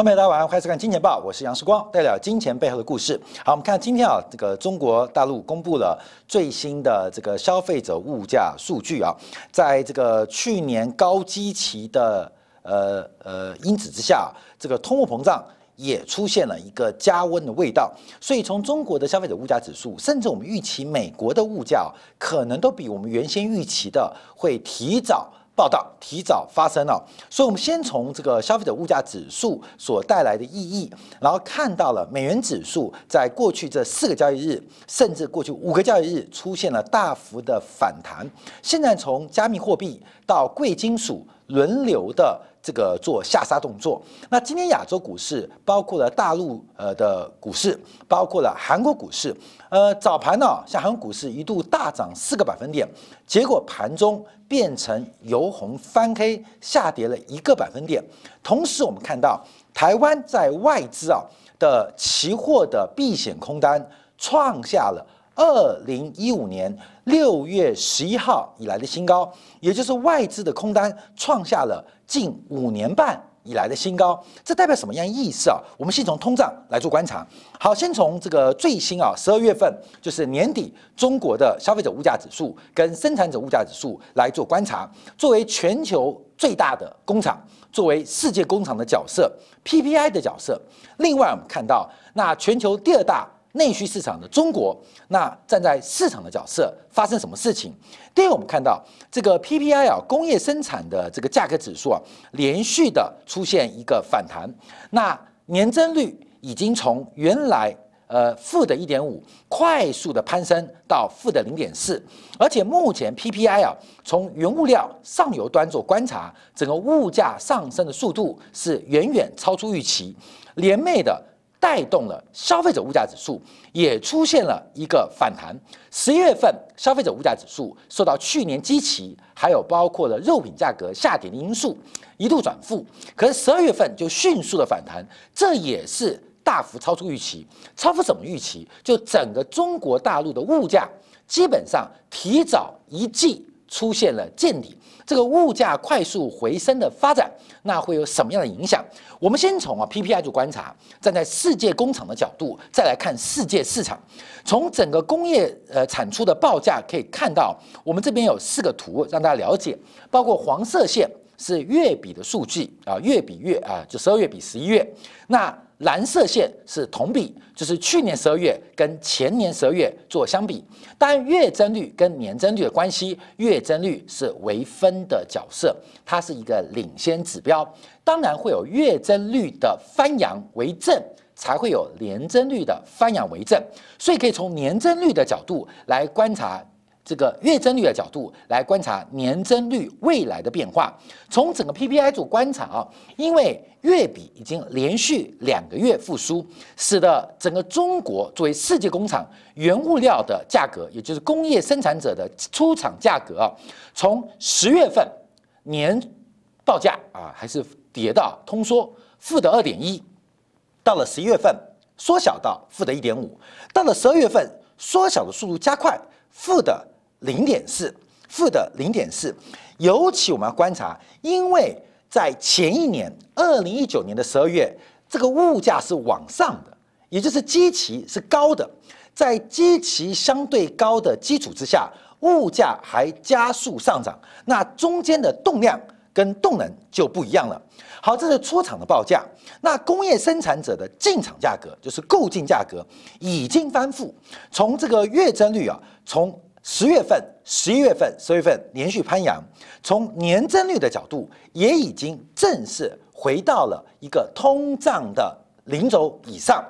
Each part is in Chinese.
朋友们，大家晚上好，欢迎收看《金钱报》，我是杨世光，带来金钱背后的故事。好，我们看今天啊，这个中国大陆公布了最新的这个消费者物价数据啊，在这个去年高基期的呃呃因子之下，这个通货膨胀也出现了一个加温的味道。所以从中国的消费者物价指数，甚至我们预期美国的物价，可能都比我们原先预期的会提早。报道提早发生了，所以我们先从这个消费者物价指数所带来的意义，然后看到了美元指数在过去这四个交易日，甚至过去五个交易日出现了大幅的反弹。现在从加密货币到贵金属轮流的。这个做下杀动作。那今天亚洲股市，包括了大陆呃的股市，包括了韩国股市，呃早盘呢，像韩国股市一度大涨四个百分点，结果盘中变成由红翻黑，下跌了一个百分点。同时，我们看到台湾在外资啊的期货的避险空单创下了二零一五年六月十一号以来的新高，也就是外资的空单创下了。近五年半以来的新高，这代表什么样意思啊？我们先从通胀来做观察。好，先从这个最新啊，十二月份就是年底中国的消费者物价指数跟生产者物价指数来做观察。作为全球最大的工厂，作为世界工厂的角色，PPI 的角色。另外，我们看到那全球第二大。内需市场的中国，那站在市场的角色，发生什么事情？第一，我们看到这个 PPI 啊，工业生产的这个价格指数啊，连续的出现一个反弹，那年增率已经从原来呃负的一点五，快速的攀升到负的零点四，而且目前 PPI 啊，从原物料上游端做观察，整个物价上升的速度是远远超出预期，连袂的。带动了消费者物价指数也出现了一个反弹。十一月份消费者物价指数受到去年基期，还有包括了肉品价格下跌的因素，一度转负。可是十二月份就迅速的反弹，这也是大幅超出预期。超出什么预期？就整个中国大陆的物价基本上提早一季出现了见底。这个物价快速回升的发展，那会有什么样的影响？我们先从啊 PPI 做观察，站在世界工厂的角度再来看世界市场。从整个工业呃产出的报价可以看到，我们这边有四个图让大家了解，包括黄色线是月比的数据啊，月比月啊，就十二月比十一月。那蓝色线是同比，就是去年十二月跟前年十二月做相比。当然，月增率跟年增率的关系，月增率是微分的角色，它是一个领先指标。当然会有月增率的翻扬为正，才会有年增率的翻扬为正。所以可以从年增率的角度来观察。这个月增率的角度来观察年增率未来的变化，从整个 PPI 做观察啊，因为月比已经连续两个月复苏，使得整个中国作为世界工厂原物料的价格，也就是工业生产者的出厂价格啊，从十月份年报价啊还是跌到通缩负的二点一，到了十一月份缩小到负的一点五，到了十二月份缩小的速度加快，负的。零点四，负的零点四，尤其我们要观察，因为在前一年二零一九年的十二月，这个物价是往上的，也就是基期是高的，在基期相对高的基础之下，物价还加速上涨，那中间的动量跟动能就不一样了。好，这是出厂的报价，那工业生产者的进厂价格，就是购进价格已经翻覆，从这个月增率啊，从十月份、十一月份、十月份连续攀扬，从年增率的角度，也已经正式回到了一个通胀的零轴以上。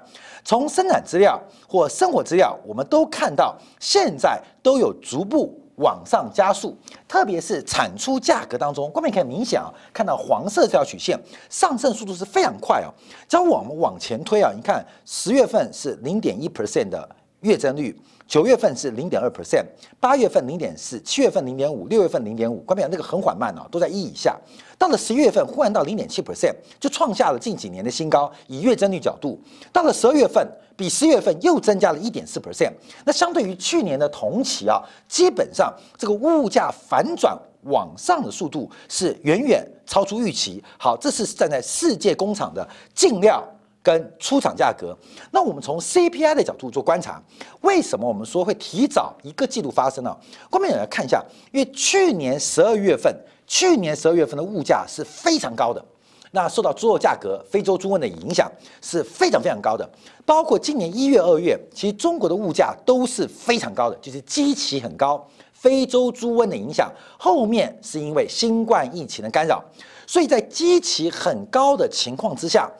从生产资料或生活资料，我们都看到现在都有逐步往上加速，特别是产出价格当中，光面可以明显啊看到黄色这条曲线上升速度是非常快哦。只要我们往前推啊，你看十月份是零点一 percent 的月增率。九月份是零点二 percent，八月份零点四，七月份零点五，六月份零点五，关键那个很缓慢哦，都在一以下。到了十一月份，忽然到零点七 percent，就创下了近几年的新高。以月增率角度，到了十二月份，比十月份又增加了一点四 percent。那相对于去年的同期啊，基本上这个物价反转往上的速度是远远超出预期。好，这是站在世界工厂的进料跟出厂价格。那我们从 CPI 的角度做观察，为什么我们说会提早一个季度发生呢？观众朋友来看一下，因为去年十二月份，去年十二月份的物价是非常高的。那受到猪肉价格、非洲猪瘟的影响是非常非常高的，包括今年一月、二月，其实中国的物价都是非常高的，就是基期很高。非洲猪瘟的影响，后面是因为新冠疫情的干扰，所以在基期很高的情况之下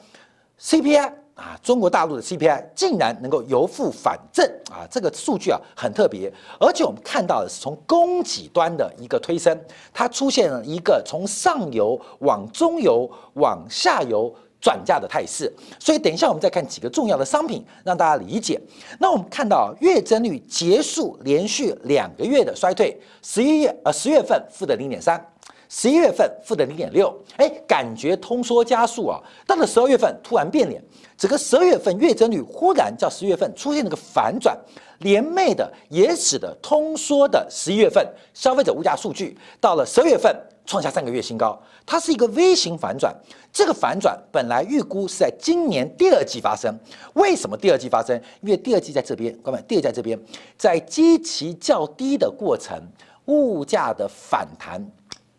，CPI。啊，中国大陆的 CPI 竟然能够由负反正啊，这个数据啊很特别，而且我们看到的是从供给端的一个推升，它出现了一个从上游往中游往下游转嫁的态势。所以等一下我们再看几个重要的商品，让大家理解。那我们看到月增率结束连续两个月的衰退，十一月呃十月份负的零点三。十一月份负的零点六，哎，感觉通缩加速啊。到了十二月份突然变脸，整个十二月份月增率忽然叫十月份出现了个反转，连袂的也使得通缩的十一月份消费者物价数据到了十二月份创下三个月新高，它是一个 V 型反转。这个反转本来预估是在今年第二季发生，为什么第二季发生？因为第二季在这边，各位，第二季在这边，在基期较低的过程，物价的反弹。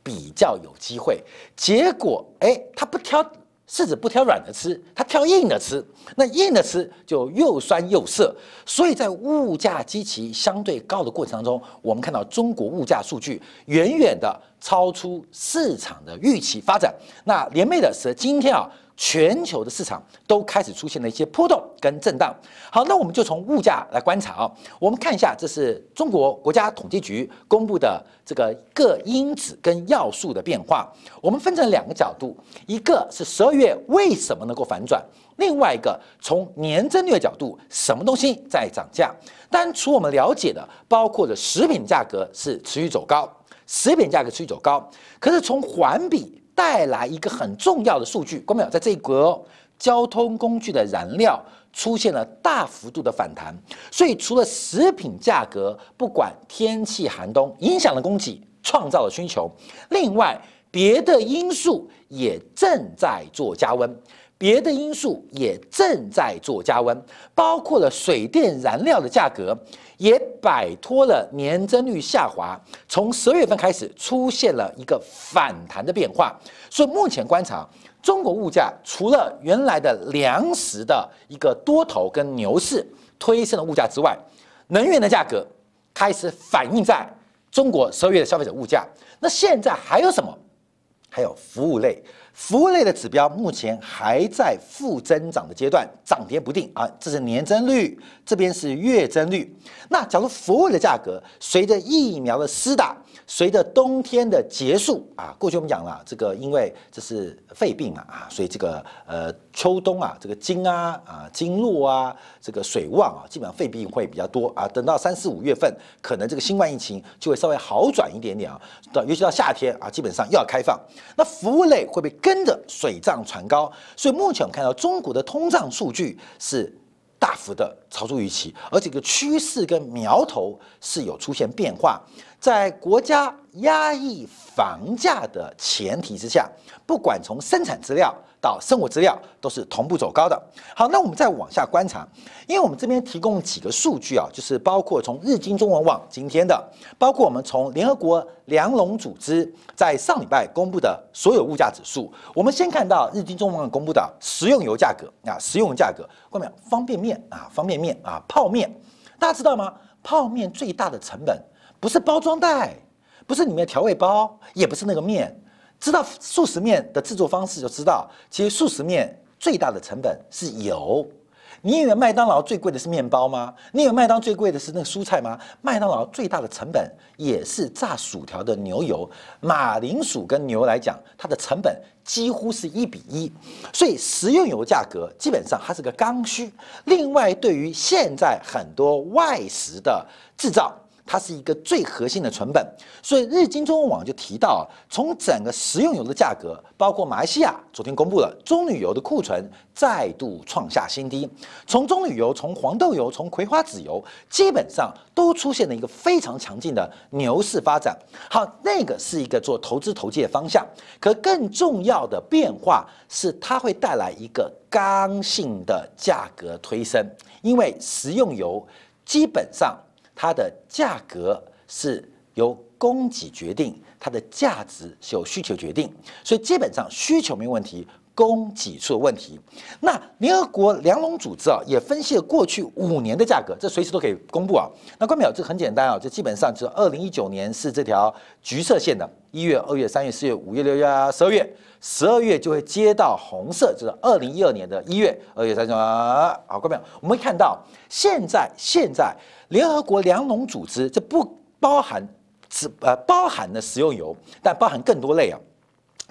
比较有机会，结果哎，他不挑柿子不挑软的吃，他挑硬的吃。那硬的吃就又酸又涩，所以在物价极其相对高的过程当中，我们看到中国物价数据远远的超出市场的预期发展。那联袂的是今天啊。全球的市场都开始出现了一些波动跟震荡。好，那我们就从物价来观察啊。我们看一下，这是中国国家统计局公布的这个各因子跟要素的变化。我们分成两个角度，一个是十二月为什么能够反转，另外一个从年增率的角度，什么东西在涨价？但除我们了解的，包括的食品价格是持续走高，食品价格持续走高。可是从环比。带来一个很重要的数据，关没有？在这一格，交通工具的燃料出现了大幅度的反弹，所以除了食品价格，不管天气寒冬影响了供给，创造了需求，另外别的因素也正在做加温。别的因素也正在做加温，包括了水电燃料的价格也摆脱了年增率下滑，从十月份开始出现了一个反弹的变化。所以目前观察，中国物价除了原来的粮食的一个多头跟牛市推升的物价之外，能源的价格开始反映在中国十二月的消费者物价。那现在还有什么？还有服务类。服务类的指标目前还在负增长的阶段，涨跌不定啊。这是年增率，这边是月增率。那假如服务的价格随着疫苗的施打，随着冬天的结束啊，过去我们讲了这个，因为这是肺病嘛啊，所以这个呃秋冬啊，这个经啊啊经络啊，这个水旺啊，基本上肺病会比较多啊。等到三四五月份，可能这个新冠疫情就会稍微好转一点点啊。到尤其到夏天啊，基本上又要开放，那服务类会被。跟着水涨船高，所以目前我们看到中国的通胀数据是大幅的超出预期，而这个趋势跟苗头是有出现变化，在国家压抑房价的前提之下，不管从生产资料。到生活资料都是同步走高的。好，那我们再往下观察，因为我们这边提供几个数据啊，就是包括从日经中文网今天的，包括我们从联合国粮农组织在上礼拜公布的所有物价指数。我们先看到日经中文网公布的食用油价格啊，食用价格，看到没有？方便面啊，方便面啊，泡面，大家知道吗？泡面最大的成本不是包装袋，不是里面调味包，也不是那个面。知道素食面的制作方式，就知道其实素食面最大的成本是油。你以为麦当劳最贵的是面包吗？你以为麦当最贵的是那个蔬菜吗？麦当劳最大的成本也是炸薯条的牛油。马铃薯跟牛来讲，它的成本几乎是一比一。所以食用油价格基本上它是个刚需。另外，对于现在很多外食的制造。它是一个最核心的成本。所以日经中文网就提到，从整个食用油的价格，包括马来西亚昨天公布了棕榈油的库存再度创下新低，从棕榈油、从黄豆油、从葵花籽油，基本上都出现了一个非常强劲的牛市发展。好，那个是一个做投资投机的方向，可更重要的变化是它会带来一个刚性的价格推升，因为食用油基本上它的价格是由供给决定，它的价值是由需求决定，所以基本上需求没问题。供给出了问题，那联合国粮农组织啊也分析了过去五年的价格，这随时都可以公布啊。那关表这很简单啊，这基本上就是二零一九年是这条橘色线的，一月、二月、三月、四月、五月、六月、十二月，十二月就会接到红色，就是二零一二年的一月、二月、三月。好，关表我们看到现在现在联合国粮农组织这不包含只呃包含了食用油，但包含更多类啊。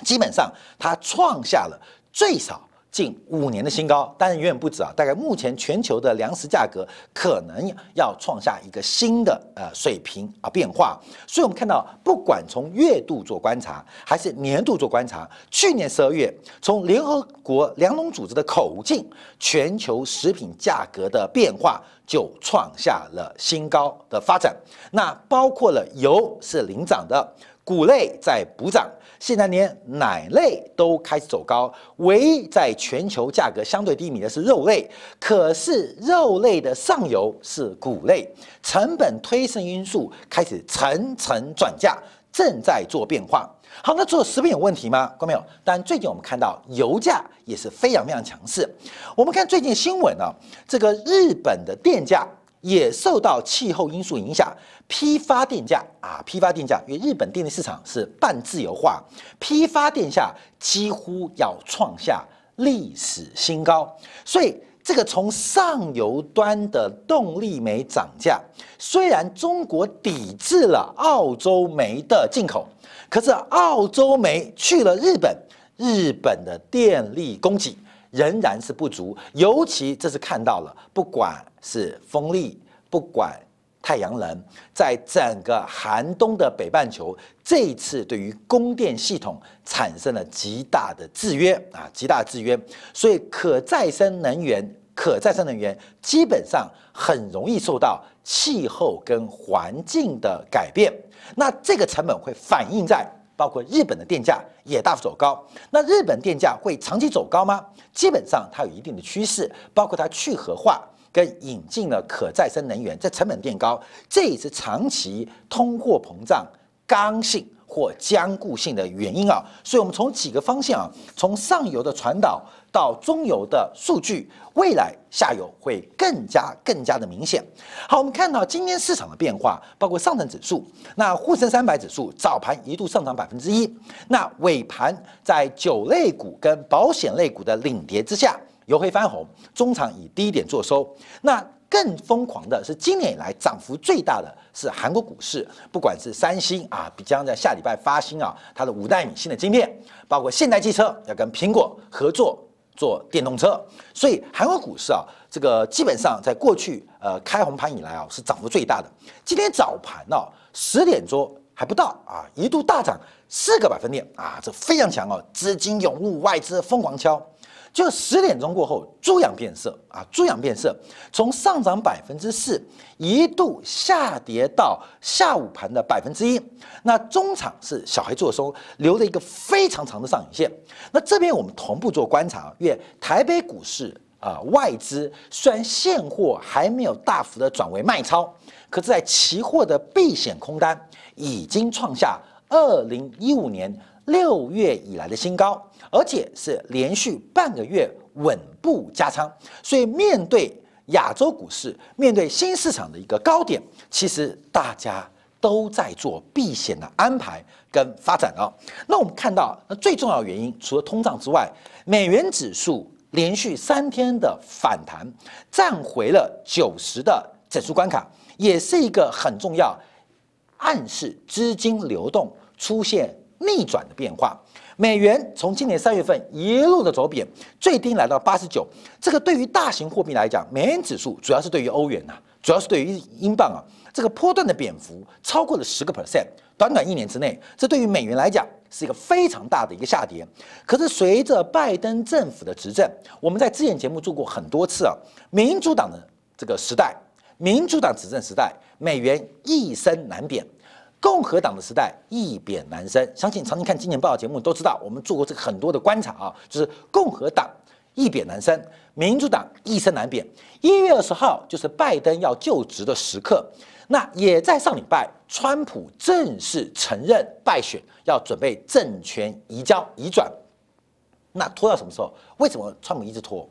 基本上，它创下了最少近五年的新高，当然远远不止啊！大概目前全球的粮食价格可能要创下一个新的呃水平啊变化。所以，我们看到，不管从月度做观察，还是年度做观察，去年十二月，从联合国粮农组织的口径，全球食品价格的变化就创下了新高的发展。那包括了油是领涨的，谷类在补涨。现在连奶类都开始走高，唯一在全球价格相对低迷的是肉类。可是肉类的上游是谷类，成本推升因素开始层层转嫁，正在做变化。好，那做食品有问题吗？看没有？但最近我们看到油价也是非常非常强势。我们看最近新闻啊，这个日本的电价。也受到气候因素影响，批发电价啊，批发电价，因为日本电力市场是半自由化，批发电价几乎要创下历史新高。所以，这个从上游端的动力煤涨价，虽然中国抵制了澳洲煤的进口，可是澳洲煤去了日本，日本的电力供给仍然是不足，尤其这是看到了，不管。是风力，不管太阳能，在整个寒冬的北半球，这一次对于供电系统产生了极大的制约啊，极大制约。所以，可再生能源，可再生能源基本上很容易受到气候跟环境的改变。那这个成本会反映在包括日本的电价也大幅走高。那日本电价会长期走高吗？基本上它有一定的趋势，包括它去核化。跟引进了可再生能源，这成本变高，这也是长期通货膨胀刚性或僵固性的原因啊。所以，我们从几个方向啊，从上游的传导到中游的数据，未来下游会更加更加的明显。好，我们看到今天市场的变化，包括上证指数，那沪深三百指数早盘一度上涨百分之一，那尾盘在酒类股跟保险类股的领跌之下。由黑翻红，中场以低点做收。那更疯狂的是，今年以来涨幅最大的是韩国股市，不管是三星啊，将在下礼拜发新啊，它的五代米新的晶片，包括现代汽车要跟苹果合作做电动车，所以韩国股市啊，这个基本上在过去呃开红盘以来啊，是涨幅最大的。今天早盘呢，十点钟还不到啊，一度大涨四个百分点啊，这非常强哦，资金涌入，外资疯狂敲。就十点钟过后，猪羊变色啊！猪羊变色，从上涨百分之四，一度下跌到下午盘的百分之一。那中场是小孩做收，留了一个非常长的上影线。那这边我们同步做观察，因为台北股市啊，外资虽然现货还没有大幅的转为卖超，可是在期货的避险空单已经创下二零一五年六月以来的新高。而且是连续半个月稳步加仓，所以面对亚洲股市，面对新市场的一个高点，其实大家都在做避险的安排跟发展啊。那我们看到，那最重要原因，除了通胀之外，美元指数连续三天的反弹，站回了九十的整数关卡，也是一个很重要暗示资金流动出现逆转的变化。美元从今年三月份一路的走贬，最低来到八十九。这个对于大型货币来讲，美元指数主要是对于欧元呐，主要是对于英镑啊。这个波段的贬幅超过了十个 percent，短短一年之内，这对于美元来讲是一个非常大的一个下跌。可是随着拜登政府的执政，我们在之前节目做过很多次啊，民主党的这个时代，民主党执政时代，美元一升难贬；共和党的时代一贬难升。相信常年看今年报道节目都知道，我们做过这个很多的观察啊，就是共和党。一贬难升，民主党一升难贬。一月二十号就是拜登要就职的时刻，那也在上礼拜，川普正式承认败选，要准备政权移交移转。那拖到什么时候？为什么川普一直拖？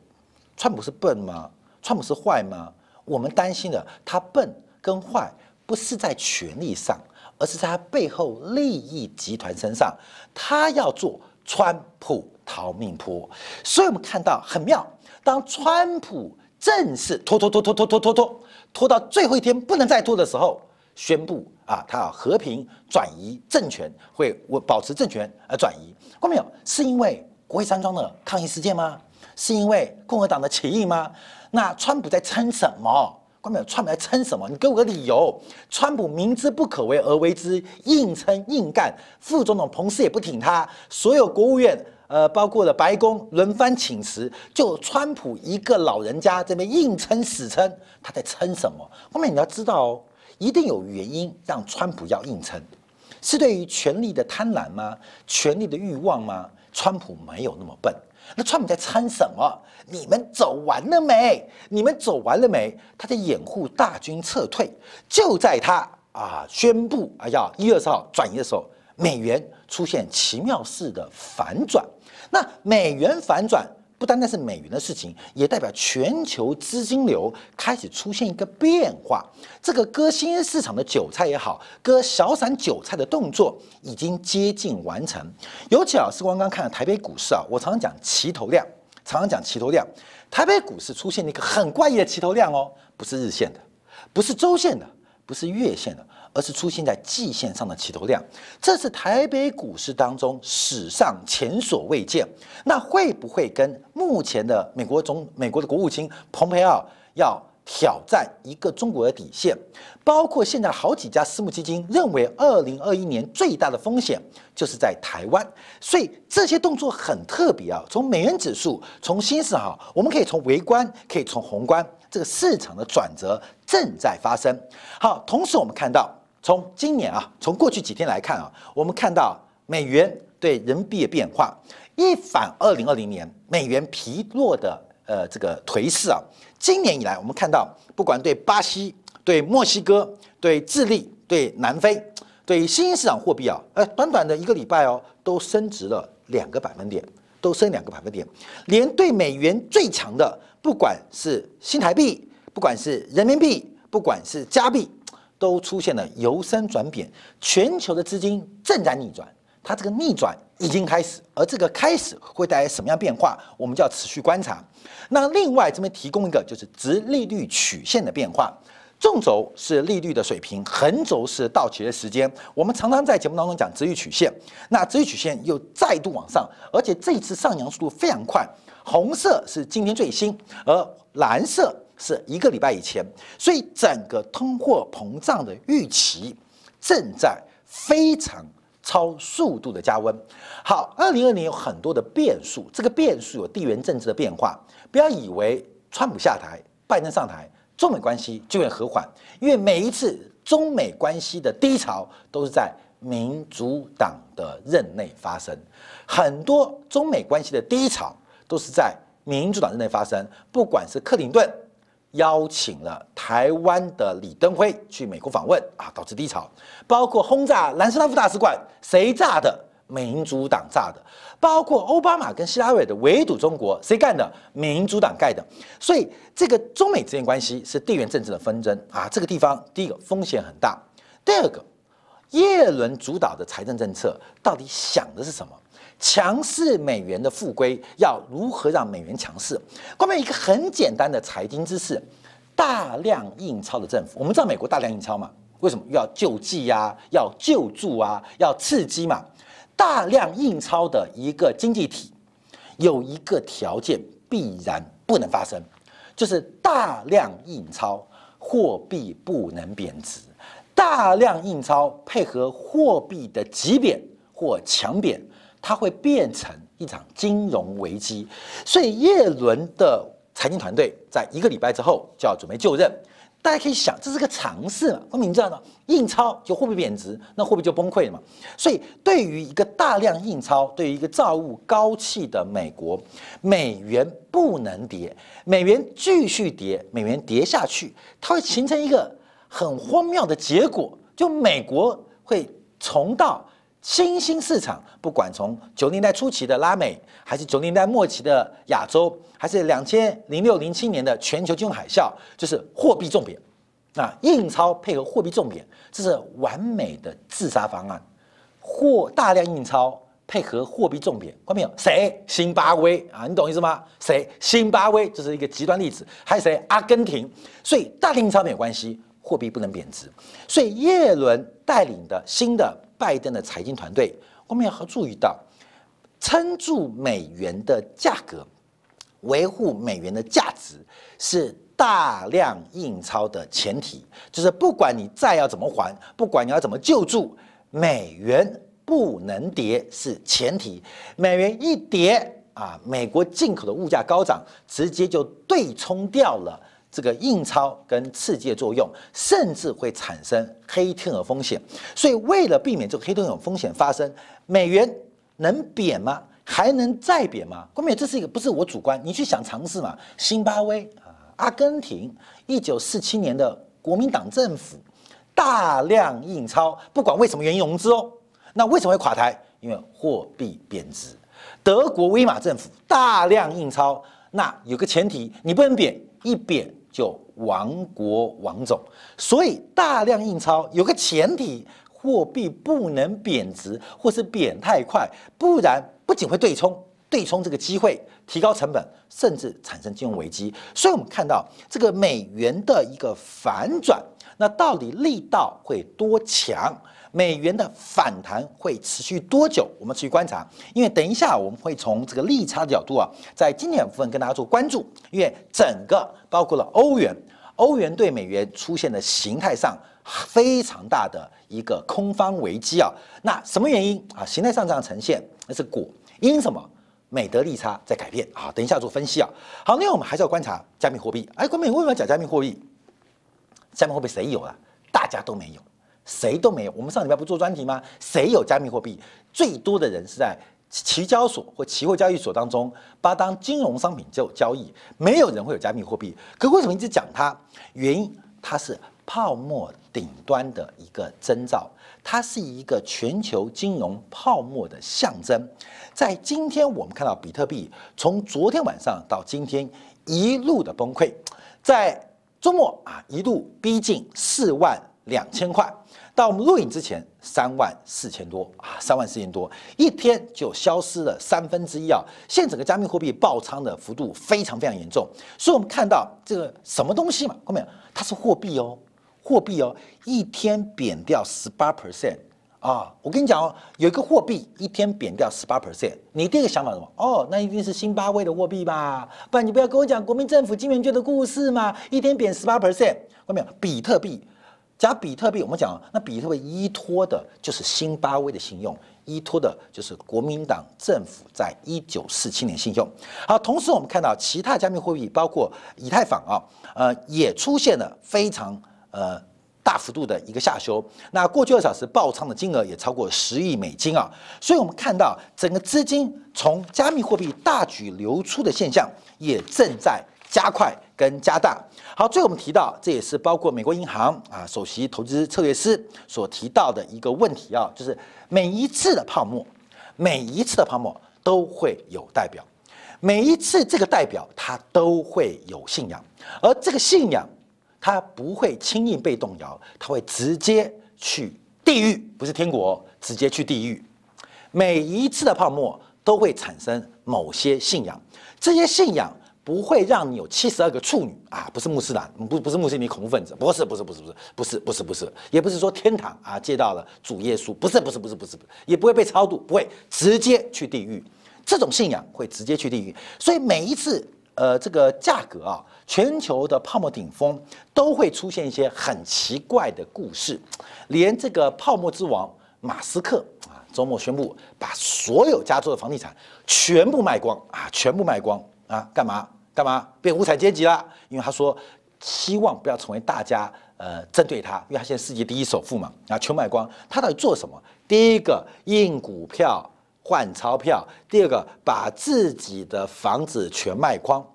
川普是笨吗？川普是坏吗？我们担心的，他笨跟坏不是在权力上，而是在他背后利益集团身上，他要做川普。逃命坡，所以我们看到很妙。当川普正式拖拖拖拖拖拖拖拖拖到最后一天不能再拖的时候，宣布啊，他要和平转移政权，会我保持政权而转移。看到没有？是因为国会山庄的抗议事件吗？是因为共和党的起义吗？那川普在撑什么？关没有？川普在撑什么？你给我个理由。川普明知不可为而为之，硬撑硬干。副总统彭斯也不挺他，所有国务院。呃，包括了白宫轮番请辞，就川普一个老人家这边硬撑死撑，他在撑什么？后面你要知道哦，一定有原因让川普要硬撑，是对于权力的贪婪吗？权力的欲望吗？川普没有那么笨，那川普在参什么？你们走完了没？你们走完了没？他在掩护大军撤退，就在他啊宣布啊要一月二十号转移的时候，美元出现奇妙式的反转。那美元反转不单单是美元的事情，也代表全球资金流开始出现一个变化。这个割新兴市场的韭菜也好，割小散韭菜的动作已经接近完成。尤其啊，是刚刚看了台北股市啊，我常常讲齐头量，常常讲齐头量。台北股市出现了一个很怪异的齐头量哦，不是日线的，不是周线的，不是月线的。而是出现在季线上的起头量，这是台北股市当中史上前所未见。那会不会跟目前的美国总美国的国务卿蓬佩奥要挑战一个中国的底线？包括现在好几家私募基金认为，二零二一年最大的风险就是在台湾。所以这些动作很特别啊！从美元指数，从新市场，我们可以从微观，可以从宏观，这个市场的转折正在发生。好，同时我们看到。从今年啊，从过去几天来看啊，我们看到美元对人民币的变化，一反二零二零年美元疲弱的呃这个颓势啊，今年以来我们看到，不管对巴西、对墨西哥、对智利、对南非、对新兴市场货币啊，呃，短短的一个礼拜哦，都升值了两个百分点，都升两个百分点，连对美元最强的，不管是新台币，不管是人民币，不管是加币。都出现了由升转贬，全球的资金正在逆转，它这个逆转已经开始，而这个开始会带来什么样变化，我们就要持续观察。那另外这边提供一个就是直利率曲线的变化，纵轴是利率的水平，横轴是到期的时间。我们常常在节目当中讲直率曲线，那直率曲线又再度往上，而且这一次上扬速度非常快，红色是今天最新，而蓝色。是一个礼拜以前，所以整个通货膨胀的预期正在非常超速度的加温。好，二零二零有很多的变数，这个变数有地缘政治的变化。不要以为川普下台、拜登上台，中美关系就会和缓，因为每一次中美关系的低潮都是在民主党的任内发生，很多中美关系的低潮都是在民主党任内发生，不管是克林顿。邀请了台湾的李登辉去美国访问啊，导致低潮。包括轰炸南斯拉夫大使馆，谁炸的？民主党炸的。包括奥巴马跟希拉蕊的围堵中国，谁干的？民主党盖的。所以这个中美之间关系是地缘政治的纷争啊。这个地方第一个风险很大，第二个，耶伦主导的财政政策到底想的是什么？强势美元的复归要如何让美元强势？关键一个很简单的财经知识：大量印钞的政府。我们知道美国大量印钞嘛？为什么要救济呀？要救助啊？要刺激嘛？大量印钞的一个经济体有一个条件必然不能发生，就是大量印钞，货币不能贬值。大量印钞配合货币的急贬或强贬，它会变成一场金融危机。所以耶伦的财经团队在一个礼拜之后就要准备就任。大家可以想，这是个尝试嘛？我们知道呢，印钞就货币贬值，那货币就崩溃了嘛。所以，对于一个大量印钞，对于一个造物高气的美国，美元不能跌，美元继续跌，美元跌下去，它会形成一个很荒谬的结果，就美国会重到。新兴市场，不管从九零年代初期的拉美，还是九零年代末期的亚洲，还是两千零六零七年的全球金融海啸，就是货币重贬，啊，印钞配合货币重贬，这是完美的自杀方案。货大量印钞配合货币重贬，看到没有？谁？辛巴威啊，你懂意思吗？谁？辛巴威这是一个极端例子。还有谁？阿根廷。所以大量印钞没有关系，货币不能贬值。所以耶伦带领的新的。拜登的财经团队，我们要注意到，撑住美元的价格，维护美元的价值，是大量印钞的前提。就是不管你债要怎么还，不管你要怎么救助，美元不能跌是前提。美元一跌啊，美国进口的物价高涨，直接就对冲掉了。这个印钞跟刺激作用，甚至会产生黑天鹅风险。所以，为了避免这个黑天鹅风险发生，美元能贬吗？还能再贬吗？关键这是一个不是我主观，你去想尝试嘛。新巴威啊，阿根廷，一九四七年的国民党政府大量印钞，不管为什么原因融资哦。那为什么会垮台？因为货币贬值。德国威玛政府大量印钞，那有个前提，你不能贬，一贬。就亡国亡种，所以大量印钞有个前提，货币不能贬值或是贬太快，不然不仅会对冲，对冲这个机会提高成本，甚至产生金融危机。所以我们看到这个美元的一个反转，那到底力道会多强？美元的反弹会持续多久？我们持续观察，因为等一下我们会从这个利差的角度啊，在经典部分跟大家做关注。因为整个包括了欧元，欧元对美元出现的形态上非常大的一个空方危机啊。那什么原因啊？形态上这样呈现，那是果因什么？美德利差在改变啊。等一下做分析啊。好，另外我们还是要观察加密货币。哎，关美为什么要讲加密货币？加密货币谁有啊？大家都没有。谁都没有。我们上礼拜不做专题吗？谁有加密货币？最多的人是在期交所或期货交易所当中把当金融商品就交易，没有人会有加密货币。可为什么一直讲它？原因它是泡沫顶端的一个征兆，它是一个全球金融泡沫的象征。在今天我们看到比特币从昨天晚上到今天一路的崩溃，在周末啊一度逼近四万两千块。到我们录影之前，三万四千多啊，三万四千多，一天就消失了三分之一啊！现整个加密货币爆仓的幅度非常非常严重，所以我们看到这个什么东西嘛？后面它是货币哦，货币哦，一天贬掉十八 percent 啊！我跟你讲哦，有一个货币一天贬掉十八 percent，你第一个想法什么？哦，那一定是新巴威的货币吧？不然你不要跟我讲国民政府金圆券的故事嘛！一天贬十八 percent，后面比特币。讲比特币，我们讲那比特币依托的就是新巴威的信用，依托的就是国民党政府在一九四七年信用。好，同时我们看到其他加密货币，包括以太坊啊，呃，也出现了非常呃大幅度的一个下修。那过去二小时爆仓的金额也超过十亿美金啊，所以我们看到整个资金从加密货币大举流出的现象也正在加快。跟加大好，最后我们提到，这也是包括美国银行啊首席投资策略师所提到的一个问题啊，就是每一次的泡沫，每一次的泡沫都会有代表，每一次这个代表他都会有信仰，而这个信仰他不会轻易被动摇，他会直接去地狱，不是天国，直接去地狱。每一次的泡沫都会产生某些信仰，这些信仰。不会让你有七十二个处女啊！不是穆斯林，不不是穆斯林恐怖分子，不是不是不是不是不是不是不是，也不是说天堂啊接到了主耶稣，不是不是不是不是，也不会被超度，不会直接去地狱。这种信仰会直接去地狱。所以每一次呃这个价格啊，全球的泡沫顶峰都会出现一些很奇怪的故事，连这个泡沫之王马斯克啊，周末宣布把所有加州的房地产全部卖光啊，全部卖光啊，干嘛干嘛变无产阶级了？因为他说希望不要成为大家呃针对他，因为他现在世界第一首富嘛，啊，全卖光。他到底做什么？第一个印股票。换钞票，第二个把自己的房子全卖光，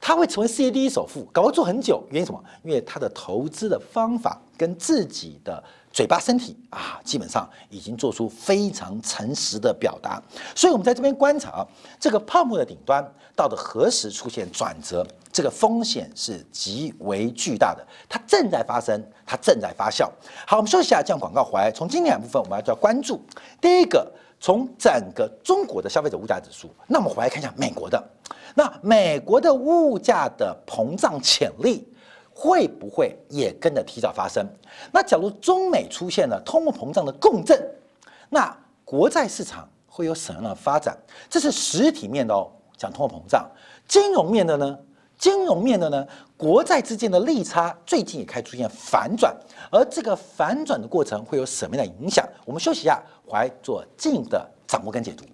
他会成为世界第一首富，搞做很久。原因什么？因为他的投资的方法跟自己的嘴巴、身体啊，基本上已经做出非常诚实的表达。所以，我们在这边观察这个泡沫的顶端到底何时出现转折，这个风险是极为巨大的。它正在发生，它正在发酵。好，我们休息一下，这样广告回来。从今天两部分，我们要要关注第一个。从整个中国的消费者物价指数，那我们回来看一下美国的。那美国的物价的膨胀潜力会不会也跟着提早发生？那假如中美出现了通货膨胀的共振，那国债市场会有什么样的发展？这是实体面的哦，讲通货膨胀。金融面的呢？金融面的呢？国债之间的利差最近也开始出现反转，而这个反转的过程会有什么样的影响？我们休息一下。怀做进一步的掌握跟解读。